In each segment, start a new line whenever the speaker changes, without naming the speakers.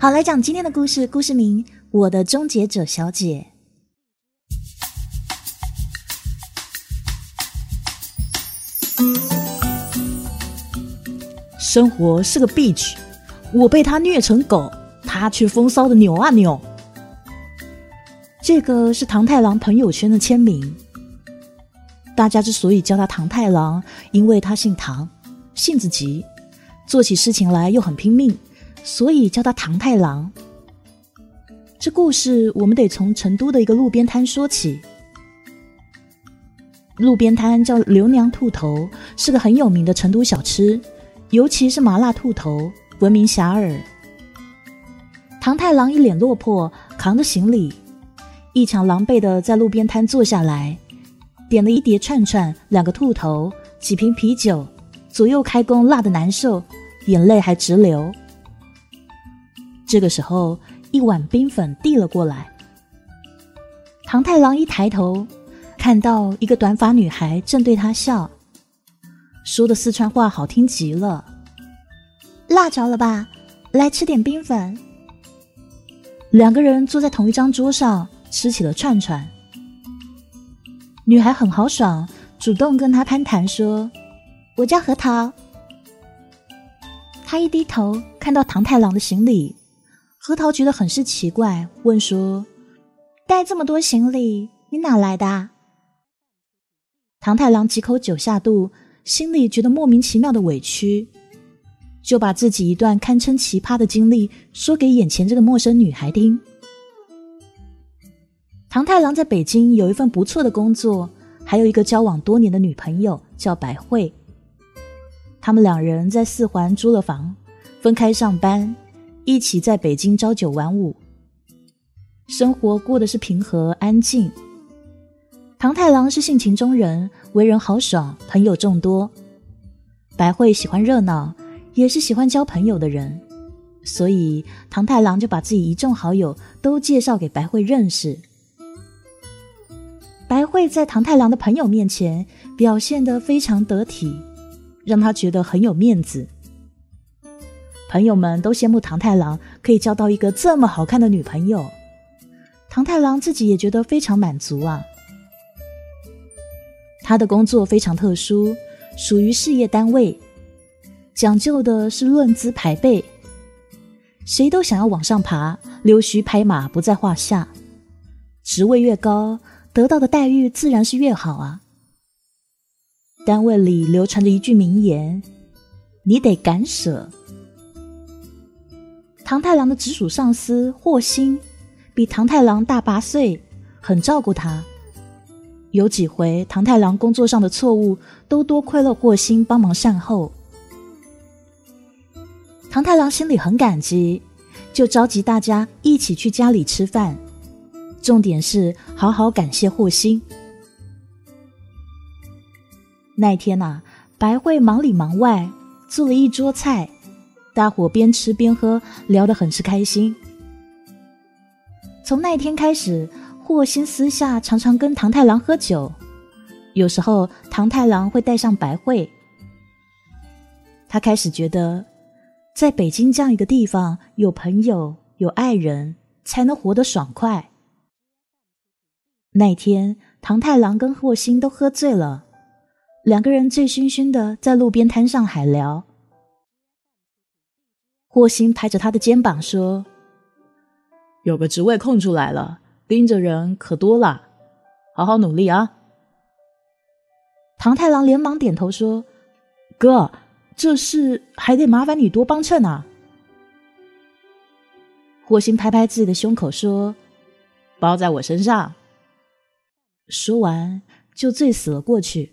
好，来讲今天的故事，故事名《我的终结者小姐》。
生活是个 bitch，我被他虐成狗，他却风骚的扭啊扭。这个是唐太郎朋友圈的签名。大家之所以叫他唐太郎，因为他姓唐，性子急，做起事情来又很拼命，所以叫他唐太郎。这故事我们得从成都的一个路边摊说起。路边摊叫刘娘兔头，是个很有名的成都小吃，尤其是麻辣兔头闻名遐迩。唐太郎一脸落魄，扛着行李，一场狼狈的在路边摊坐下来。点了一碟串串，两个兔头，几瓶啤酒，左右开弓，辣的难受，眼泪还直流。这个时候，一碗冰粉递了过来。唐太郎一抬头，看到一个短发女孩正对他笑，说的四川话好听极了。
辣着了吧？来吃点冰粉。
两个人坐在同一张桌上，吃起了串串。女孩很豪爽，主动跟他攀谈说：“
我叫核桃。”
他一低头，看到唐太郎的行李，核桃觉得很是奇怪，问说：“
带这么多行李，你哪来的？”
唐太郎几口酒下肚，心里觉得莫名其妙的委屈，就把自己一段堪称奇葩的经历说给眼前这个陌生女孩听。唐太郎在北京有一份不错的工作，还有一个交往多年的女朋友叫白慧。他们两人在四环租了房，分开上班，一起在北京朝九晚五，生活过得是平和安静。唐太郎是性情中人，为人豪爽，朋友众多。白慧喜欢热闹，也是喜欢交朋友的人，所以唐太郎就把自己一众好友都介绍给白慧认识。白慧在唐太郎的朋友面前表现得非常得体，让他觉得很有面子。朋友们都羡慕唐太郎可以交到一个这么好看的女朋友，唐太郎自己也觉得非常满足啊。他的工作非常特殊，属于事业单位，讲究的是论资排辈，谁都想要往上爬，溜须拍马不在话下，职位越高。得到的待遇自然是越好啊。单位里流传着一句名言：“你得敢舍。”唐太郎的直属上司霍星比唐太郎大八岁，很照顾他。有几回唐太郎工作上的错误，都多亏了霍星帮忙善后。唐太郎心里很感激，就召集大家一起去家里吃饭。重点是好好感谢霍星。那天呐，白慧忙里忙外做了一桌菜，大伙边吃边喝，聊得很是开心。从那天开始，霍星私下常常跟唐太郎喝酒，有时候唐太郎会带上白慧。他开始觉得，在北京这样一个地方，有朋友有爱人，才能活得爽快。那天，唐太郎跟霍星都喝醉了，两个人醉醺醺的在路边摊上海聊。霍星拍着他的肩膀说：“有个职位空出来了，盯着人可多了，好好努力啊。”唐太郎连忙点头说：“哥，这事还得麻烦你多帮衬啊。”霍星拍拍自己的胸口说：“包在我身上。”说完，就醉死了过去。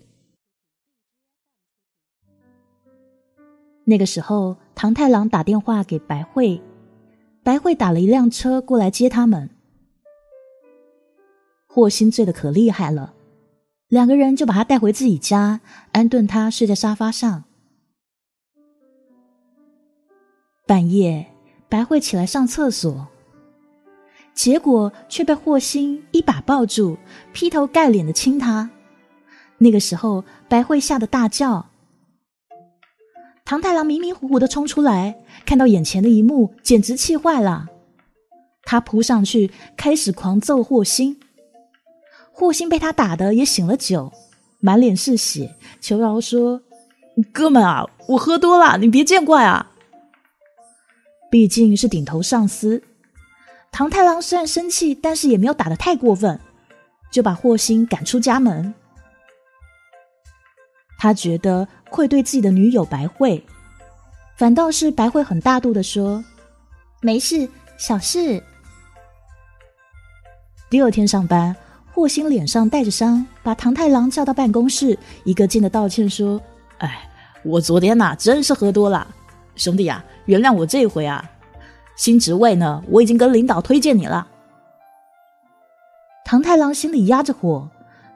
那个时候，唐太郎打电话给白慧，白慧打了一辆车过来接他们。霍心醉的可厉害了，两个人就把他带回自己家，安顿他睡在沙发上。半夜，白慧起来上厕所。结果却被霍心一把抱住，劈头盖脸的亲他。那个时候，白慧吓得大叫。唐太郎迷迷糊糊的冲出来，看到眼前的一幕，简直气坏了。他扑上去，开始狂揍霍星。霍星被他打的也醒了酒，满脸是血，求饶说：“哥们啊，我喝多了，你别见怪啊。”毕竟是顶头上司，唐太郎虽然生气，但是也没有打得太过分，就把霍星赶出家门。他觉得愧对自己的女友白慧，反倒是白慧很大度的说：“
没事，小事。”
第二天上班，霍星脸上带着伤，把唐太郎叫到办公室，一个劲的道歉说：“哎，我昨天呐，真是喝多了，兄弟啊，原谅我这回啊。新职位呢，我已经跟领导推荐你了。”唐太郎心里压着火，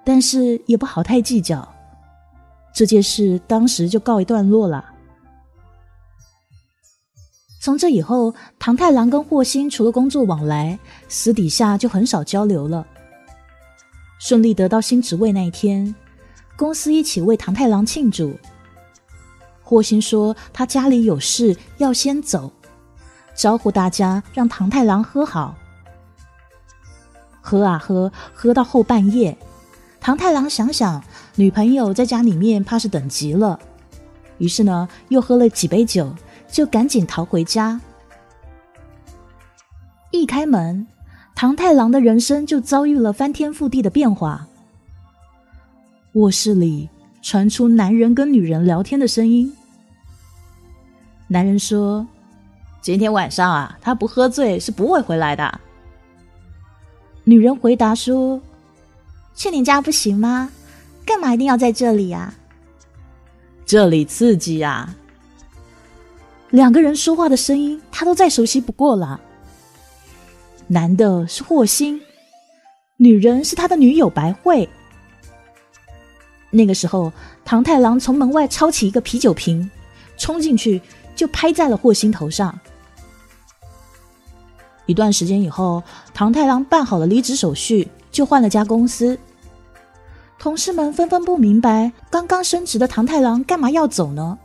但是也不好太计较。这件事当时就告一段落了。从这以后，唐太郎跟霍星除了工作往来，私底下就很少交流了。顺利得到新职位那一天，公司一起为唐太郎庆祝。霍星说他家里有事要先走，招呼大家让唐太郎喝好。喝啊喝，喝到后半夜，唐太郎想想女朋友在家里面怕是等急了，于是呢又喝了几杯酒。就赶紧逃回家。一开门，唐太郎的人生就遭遇了翻天覆地的变化。卧室里传出男人跟女人聊天的声音。男人说：“今天晚上啊，他不喝醉是不会回来的。”女人回答说：“
去你家不行吗？干嘛一定要在这里呀？
这里刺激呀！”两个人说话的声音，他都再熟悉不过了。男的是霍星，女人是他的女友白慧。那个时候，唐太郎从门外抄起一个啤酒瓶，冲进去就拍在了霍星头上。一段时间以后，唐太郎办好了离职手续，就换了家公司。同事们纷纷不明白，刚刚升职的唐太郎干嘛要走呢？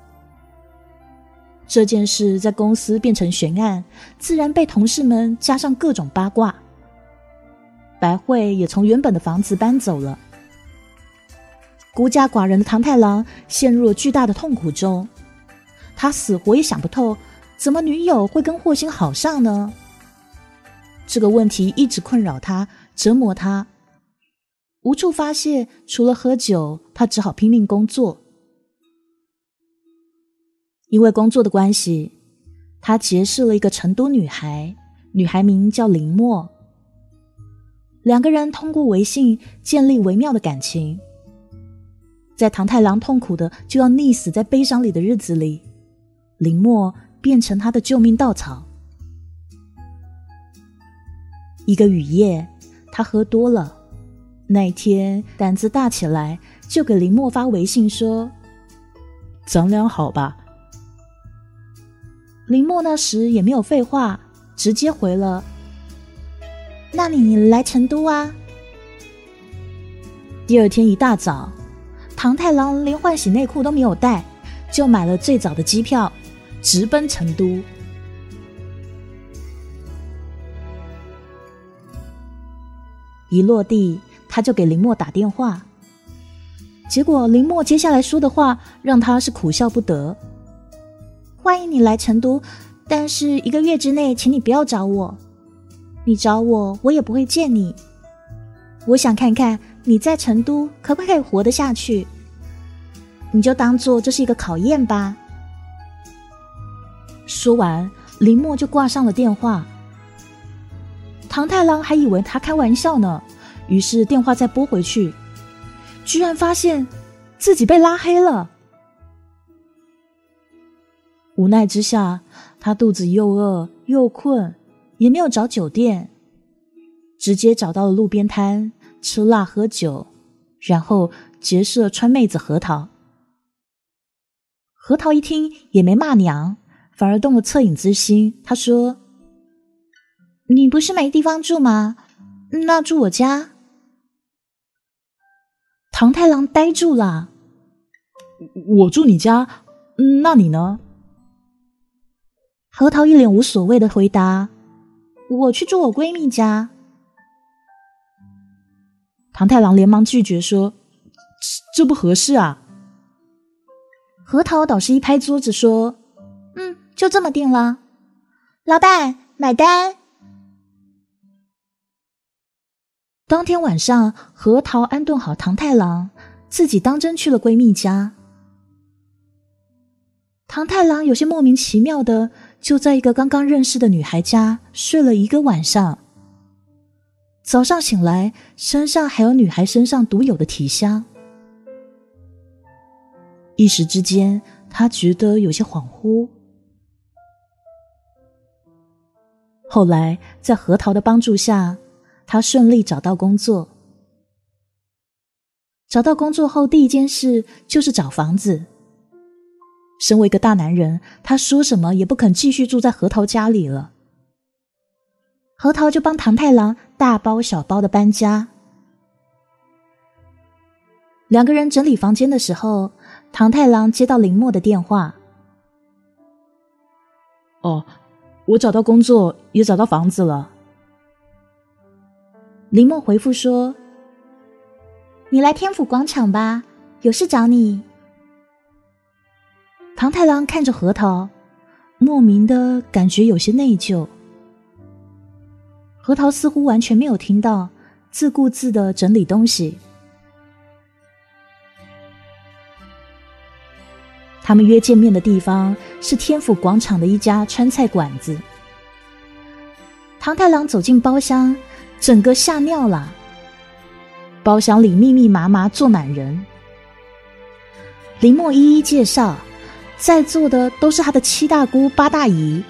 这件事在公司变成悬案，自然被同事们加上各种八卦。白慧也从原本的房子搬走了。孤家寡人的唐太郎陷入了巨大的痛苦中，他死活也想不透，怎么女友会跟霍星好上呢？这个问题一直困扰他，折磨他，无处发泄，除了喝酒，他只好拼命工作。因为工作的关系，他结识了一个成都女孩，女孩名叫林墨。两个人通过微信建立微妙的感情。在唐太郎痛苦的就要溺死在悲伤里的日子里，林墨变成他的救命稻草。一个雨夜，他喝多了，那天胆子大起来，就给林墨发微信说：“咱俩好吧。”林墨那时也没有废话，直接回了：“
那你来成都啊？”
第二天一大早，唐太郎连换洗内裤都没有带，就买了最早的机票，直奔成都。一落地，他就给林墨打电话，结果林墨接下来说的话让他是苦笑不得。
欢迎你来成都，但是一个月之内，请你不要找我。你找我，我也不会见你。我想看看你在成都可不可以活得下去。你就当做这是一个考验吧。
说完，林墨就挂上了电话。唐太郎还以为他开玩笑呢，于是电话再拨回去，居然发现自己被拉黑了。无奈之下，他肚子又饿又困，也没有找酒店，直接找到了路边摊吃辣喝酒，然后结识了川妹子核桃。核桃一听也没骂娘，反而动了恻隐之心。他说：“
你不是没地方住吗？那住我家。”
唐太郎呆住了：“我住你家？嗯，那你呢？
核桃一脸无所谓的回答：“我去住我闺蜜家。”
唐太郎连忙拒绝说：“这不合适啊！”
核桃倒是一拍桌子说：“嗯，就这么定了。老板，买单。”当天晚上，核桃安顿好唐太郎，自己当真去了闺蜜家。唐太郎有些莫名其妙的。就在一个刚刚认识的女孩家睡了一个晚上，早上醒来，身上还有女孩身上独有的体香。一时之间，他觉得有些恍惚。后来，在核桃的帮助下，他顺利找到工作。找到工作后，第一件事就是找房子。身为一个大男人，他说什么也不肯继续住在核桃家里了。核桃就帮唐太郎大包小包的搬家。两个人整理房间的时候，唐太郎接到林墨的电话：“
哦，我找到工作，也找到房子了。”
林默回复说：“你来天府广场吧，有事找你。”唐太郎看着核桃，莫名的感觉有些内疚。核桃似乎完全没有听到，自顾自的整理东西。他们约见面的地方是天府广场的一家川菜馆子。唐太郎走进包厢，整个吓尿了。包厢里密密麻麻坐满人，林墨一一介绍。在座的都是他的七大姑八大姨。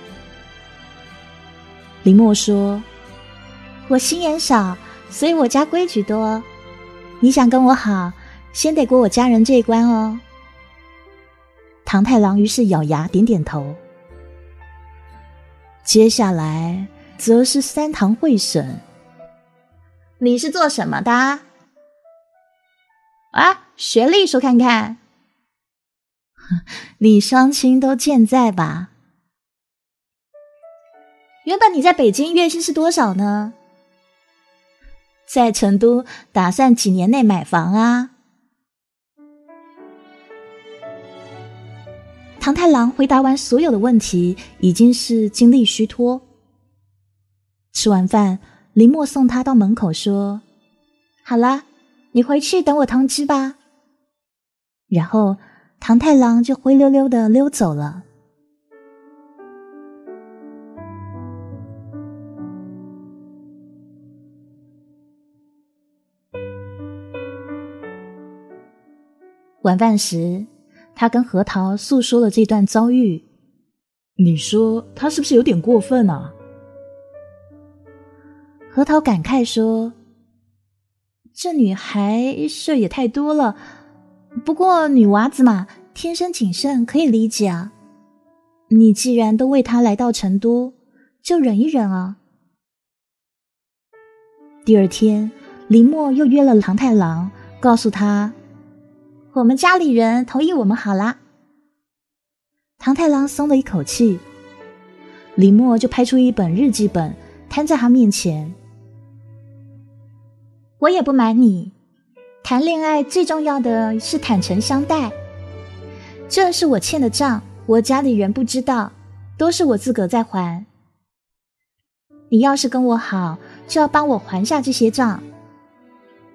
林墨说：“我心眼少，所以我家规矩多。你想跟我好，先得过我家人这一关哦。”唐太郎于是咬牙点点头。接下来则是三堂会审。你是做什么的？啊，学历说看看。你双亲都健在吧？原本你在北京月薪是多少呢？在成都打算几年内买房啊？唐太郎回答完所有的问题，已经是精力虚脱。吃完饭，林墨送他到门口说：“好了，你回去等我通知吧。”然后。唐太郎就灰溜溜的溜走了。晚饭时，他跟核桃诉说了这段遭遇。
你说他是不是有点过分啊？
核桃感慨说：“这女孩事儿也太多了。”不过女娃子嘛，天生谨慎，可以理解啊。你既然都为她来到成都，就忍一忍啊。第二天，林墨又约了唐太郎，告诉他，我们家里人同意我们好啦。唐太郎松了一口气，林墨就拍出一本日记本，摊在他面前。我也不瞒你。谈恋爱最重要的是坦诚相待。这是我欠的账，我家里人不知道，都是我自个在还。你要是跟我好，就要帮我还下这些账。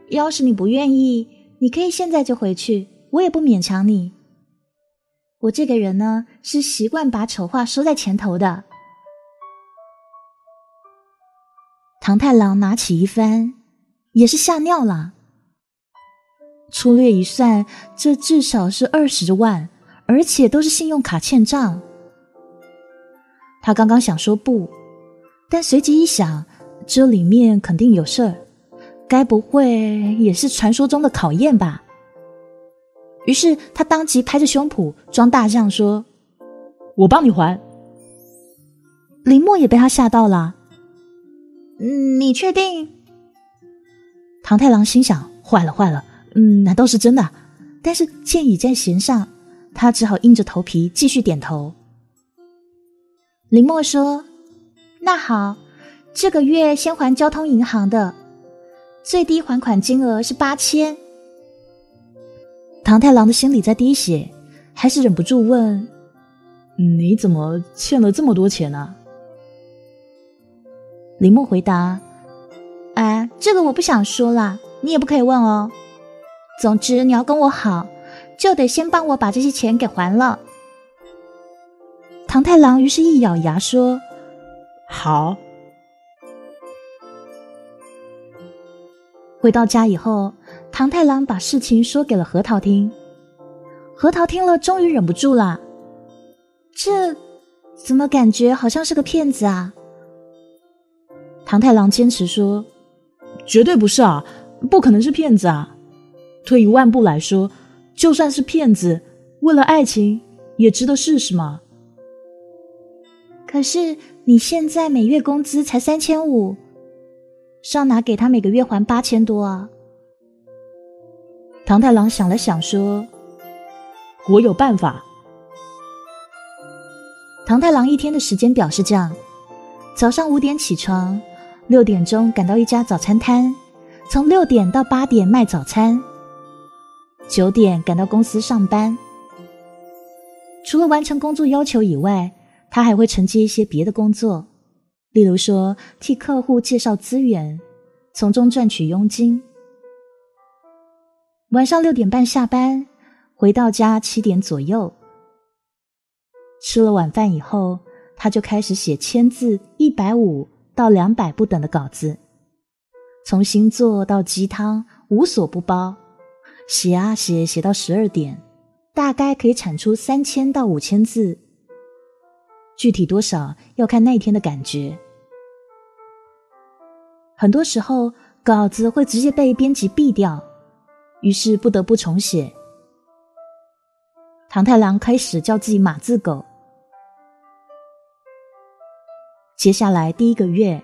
要是你不愿意，你可以现在就回去，我也不勉强你。我这个人呢，是习惯把丑话说在前头的。唐太郎拿起一番，也是吓尿了。粗略一算，这至少是二十万，而且都是信用卡欠账。他刚刚想说不，但随即一想，这里面肯定有事儿，该不会也是传说中的考验吧？于是他当即拍着胸脯装大将说：“
我帮你还。”
林墨也被他吓到了。你确定？唐太郎心想：坏了，坏了。嗯，难道是真的？但是箭已在弦上，
他只好硬着头皮继续点头。
林默说：“那好，这个月先还交通银行的，最低还款金额是八千。”
唐太郎的心里在滴血，还是忍不住问：“你怎么欠了这么多钱呢？”
林默回答：“哎，这个我不想说了，你也不可以问哦。总之，你要跟我好，就得先帮我把这些钱给还了。”
唐太郎于是一咬牙说：“好。”回到家以后，唐太郎把事情说给了核桃听。核桃听了，终于忍不住了：“
这怎么感觉好像是个骗子啊？”
唐太郎坚持说：“绝对不是啊，不可能是骗子啊！退一万步来说，就算是骗子，为了爱情也值得试试嘛。”
可是你现在每月工资才三千五，上哪给他每个月还八千多啊？
唐太郎想了想说：“我有办法。”唐太郎一天的时间表是这样：早上五点起床，六点钟赶到一家早餐摊，从六点到八点卖早餐，九点赶到公司上班。除了完成工作要求以外，他还会承接一些别的工作，例如说替客户介绍资源，从中赚取佣金。晚上六点半下班，回到家七点左右。吃了晚饭以后，他就开始写千字一百五到两百不等的稿子，从星座到鸡汤无所不包，写啊写，写到十二点，大概可以产出三千到五千字。具体多少要看那天的感觉，很多时候稿子会直接被编辑毙掉，于是不得不重写。唐太郎开始叫自己“马字狗”。接下来第一个月，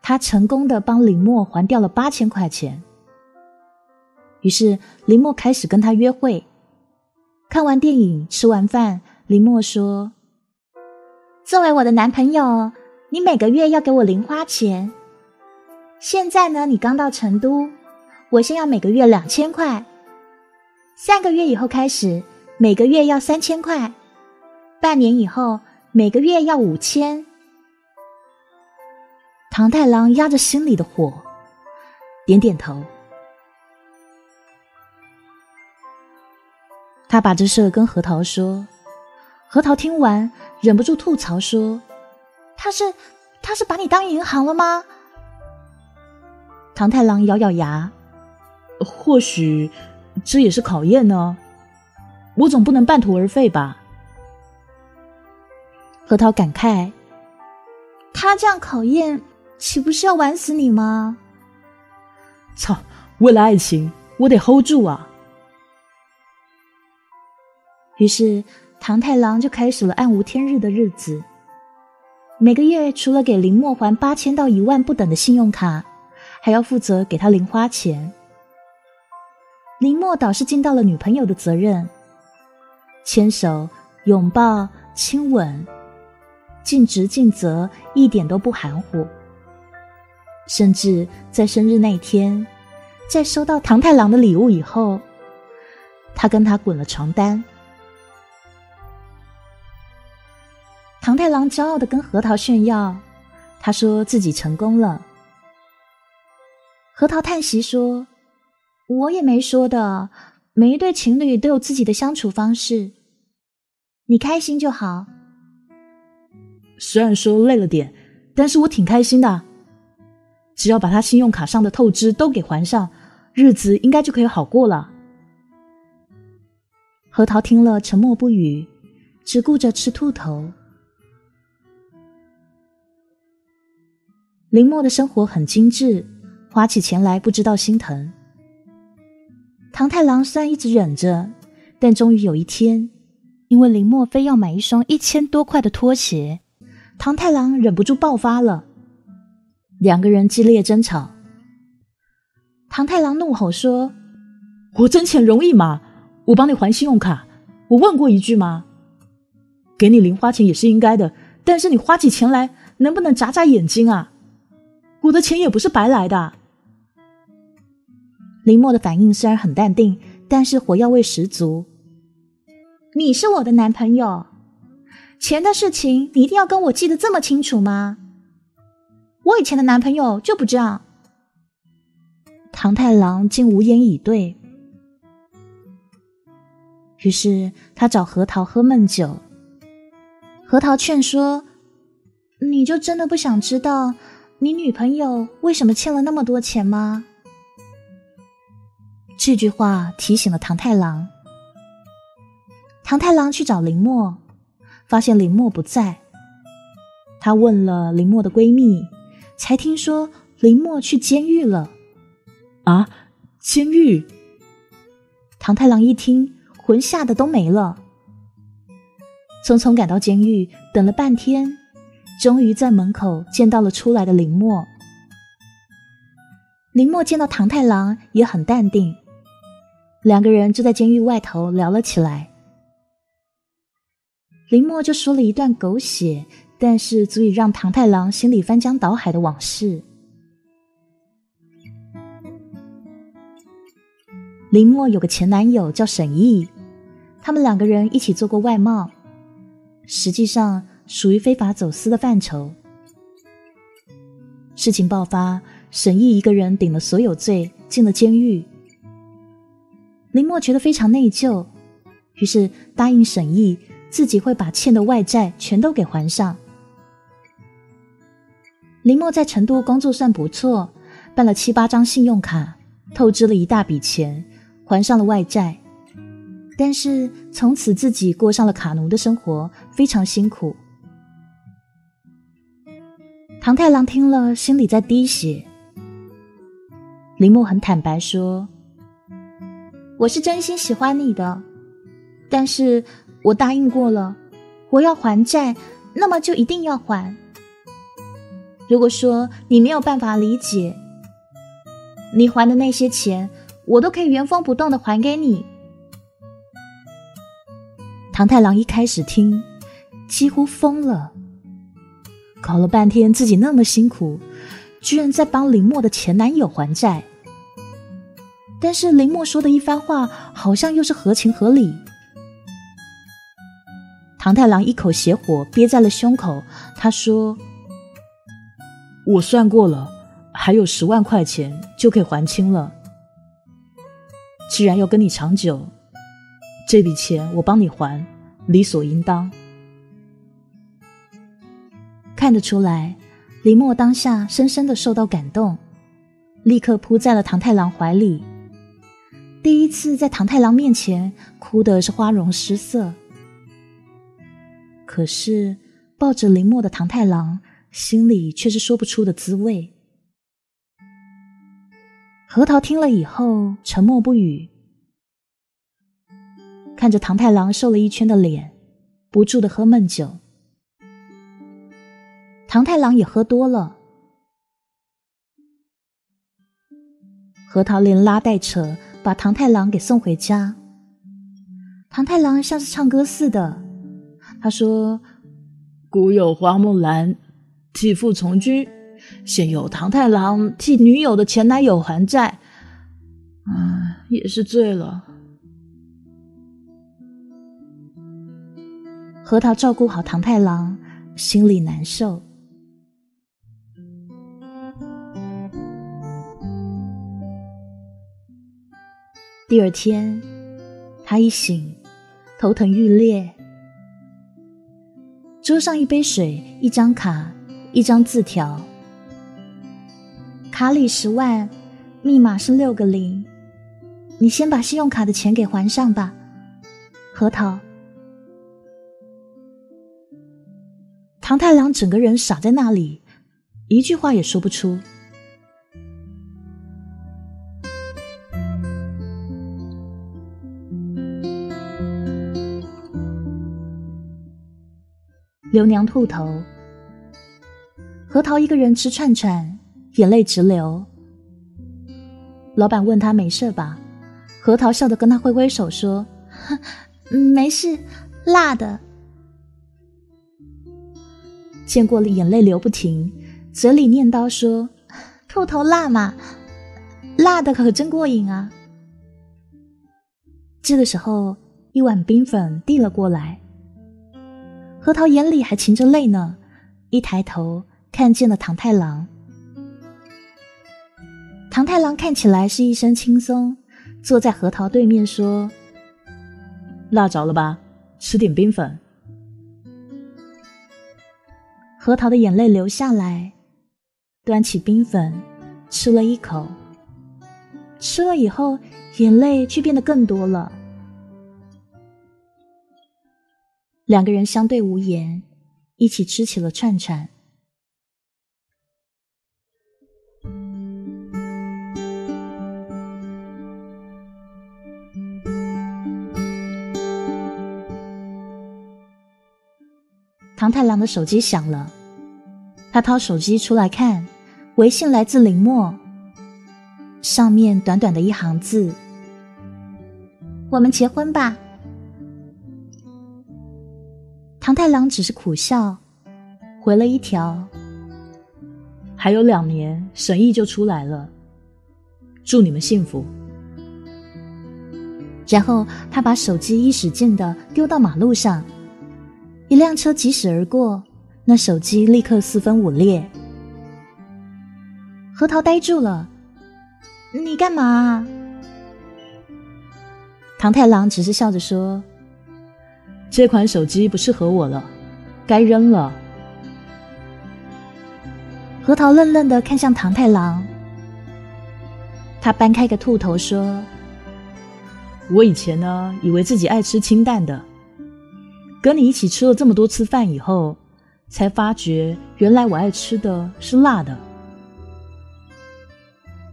他成功的帮林默还掉了八千块钱。于是林默开始跟他约会，看完电影，吃完饭，林默说。
作为我的男朋友，你每个月要给我零花钱。现在呢，你刚到成都，我先要每个月两千块。三个月以后开始，每个月要三千块。半年以后，每个月要五千。
唐太郎压着心里的火，点点头。他把这事跟核桃说。核桃听完，忍不住吐槽说：“
他是，他是把你当银行了吗？”
唐太郎咬咬牙：“或许这也是考验呢，我总不能半途而废吧。”核桃感慨：“
他这样考验，岂不是要玩死你吗？”
操！为了爱情，我得 hold 住啊！于是。唐太郎就开始了暗无天日的日子。每个月除了给林默还八千到一万不等的信用卡，还要负责给他零花钱。林默倒是尽到了女朋友的责任，牵手、拥抱、亲吻，尽职尽责，一点都不含糊。甚至在生日那天，在收到唐太郎的礼物以后，他跟他滚了床单。唐太郎骄傲的跟核桃炫耀，他说自己成功了。核桃叹息说：“我也没说的，每一对情侣都有自己的相处方式，你开心就好。虽然说累了点，但是我挺开心的。只要把他信用卡上的透支都给还上，日子应该就可以好过了。”核桃听了沉默不语，只顾着吃兔头。林默的生活很精致，花起钱来不知道心疼。唐太郎虽然一直忍着，但终于有一天，因为林默非要买一双一千多块的拖鞋，唐太郎忍不住爆发了，两个人激烈争吵。唐太郎怒吼说：“我挣钱容易吗？我帮你还信用卡，我问过一句吗？给你零花钱也是应该的，但是你花起钱来能不能眨眨眼睛啊？我的钱也不是白来的。
林默的反应虽然很淡定，但是火药味十足。你是我的男朋友，钱的事情你一定要跟我记得这么清楚吗？我以前的男朋友就不这样。
唐太郎竟无言以对。于是他找核桃喝闷酒。
核桃劝说：“你就真的不想知道你女朋友为什么欠了那么多钱吗？”
这句话提醒了唐太郎。唐太郎去找林默，发现林默不在。他问了林默的闺蜜，才听说林默去监狱了。啊，监狱！唐太郎一听，魂吓得都没了。匆匆赶到监狱，等了半天，终于在门口见到了出来的林默。林默见到唐太郎也很淡定，两个人就在监狱外头聊了起来。林默就说了一段狗血，但是足以让唐太郎心里翻江倒海的往事。林默有个前男友叫沈毅，他们两个人一起做过外贸，实际上属于非法走私的范畴。事情爆发，沈毅一个人顶了所有罪，进了监狱。林默觉得非常内疚，于是答应沈毅。自己会把欠的外债全都给还上。林默在成都工作算不错，办了七八张信用卡，透支了一大笔钱，还上了外债。但是从此自己过上了卡奴的生活，非常辛苦。唐太郎听了，心里在滴血。林默很坦白说：“
我是真心喜欢你的，但是……”我答应过了，我要还债，那么就一定要还。如果说你没有办法理解，你还的那些钱，我都可以原封不动的还给你。
唐太郎一开始听，几乎疯了，搞了半天自己那么辛苦，居然在帮林默的前男友还债。但是林默说的一番话，好像又是合情合理。唐太郎一口血火憋在了胸口，他说：“我算过了，还有十万块钱就可以还清了。既然要跟你长久，这笔钱我帮你还，理所应当。”看得出来，林默当下深深的受到感动，立刻扑在了唐太郎怀里。第一次在唐太郎面前哭的是花容失色。可是，抱着林默的唐太郎心里却是说不出的滋味。核桃听了以后沉默不语，看着唐太郎瘦了一圈的脸，不住的喝闷酒。唐太郎也喝多了，核桃连拉带扯把唐太郎给送回家。唐太郎像是唱歌似的。他说：“古有花木兰替父从军，现有唐太郎替女友的前男友还债，啊，也是醉了。”核桃照顾好唐太郎，心里难受。第二天，他一醒，头疼欲裂。桌上一杯水，一张卡，一张字条。卡里十万，密码是六个零。你先把信用卡的钱给还上吧，核桃。唐太郎整个人傻在那里，一句话也说不出。刘娘兔头，核桃一个人吃串串，眼泪直流。老板问他没事吧，核桃笑着跟他挥挥手说：“，
没事，辣的。
见过了，眼泪流不停，嘴里念叨说：“
兔头辣嘛，辣的可真过瘾啊。”
这个时候，一碗冰粉递了过来。核桃眼里还噙着泪呢，一抬头看见了唐太郎。唐太郎看起来是一身轻松，坐在核桃对面说：“
辣着了吧？吃点冰粉。”
核桃的眼泪流下来，端起冰粉吃了一口。吃了以后，眼泪却变得更多了。两个人相对无言，一起吃起了串串。唐太郎的手机响了，他掏手机出来看，微信来自林墨，上面短短的一行字：“
我们结婚吧。”
唐太郎只是苦笑，回了一条：“
还有两年，审议就出来了，祝你们幸福。”
然后他把手机一使劲的丢到马路上，一辆车疾驶而过，那手机立刻四分五裂。核桃呆住了：“
你干嘛？”
唐太郎只是笑着说。
这款手机不适合我了，该扔了。
核桃愣愣的看向唐太郎，他掰开个兔头说：“
我以前呢，以为自己爱吃清淡的，跟你一起吃了这么多次饭以后，才发觉原来我爱吃的是辣的。”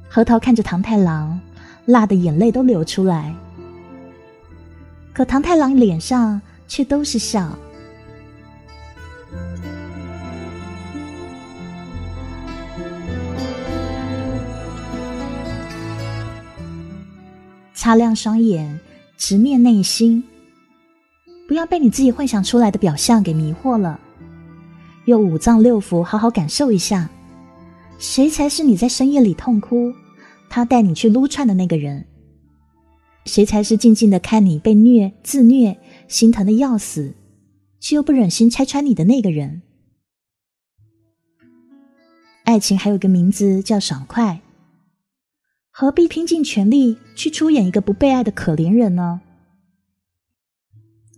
核桃看着唐太郎，辣的眼泪都流出来，可唐太郎脸上。却都是笑。擦亮双眼，直面内心，不要被你自己幻想出来的表象给迷惑了。用五脏六腑好好感受一下，谁才是你在深夜里痛哭，他带你去撸串的那个人？谁才是静静的看你被虐、自虐？心疼的要死，却又不忍心拆穿你的那个人。爱情还有个名字叫爽快，何必拼尽全力去出演一个不被爱的可怜人呢？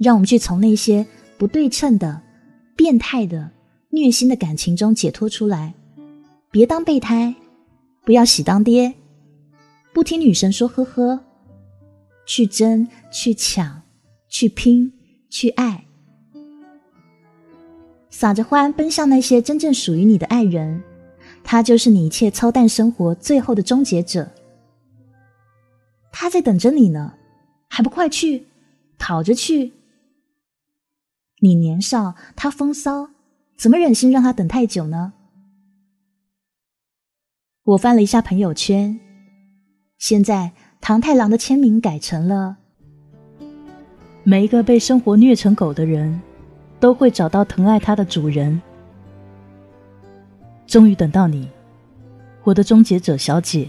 让我们去从那些不对称的、变态的、虐心的感情中解脱出来，别当备胎，不要喜当爹，不听女神说呵呵，去争去抢。去拼，去爱，撒着欢奔向那些真正属于你的爱人，他就是你一切操蛋生活最后的终结者。他在等着你呢，还不快去，跑着去！你年少，他风骚，怎么忍心让他等太久呢？我翻了一下朋友圈，现在唐太郎的签名改成了。每一个被生活虐成狗的人，都会找到疼爱他的主人。终于等到你，我的终结者小姐。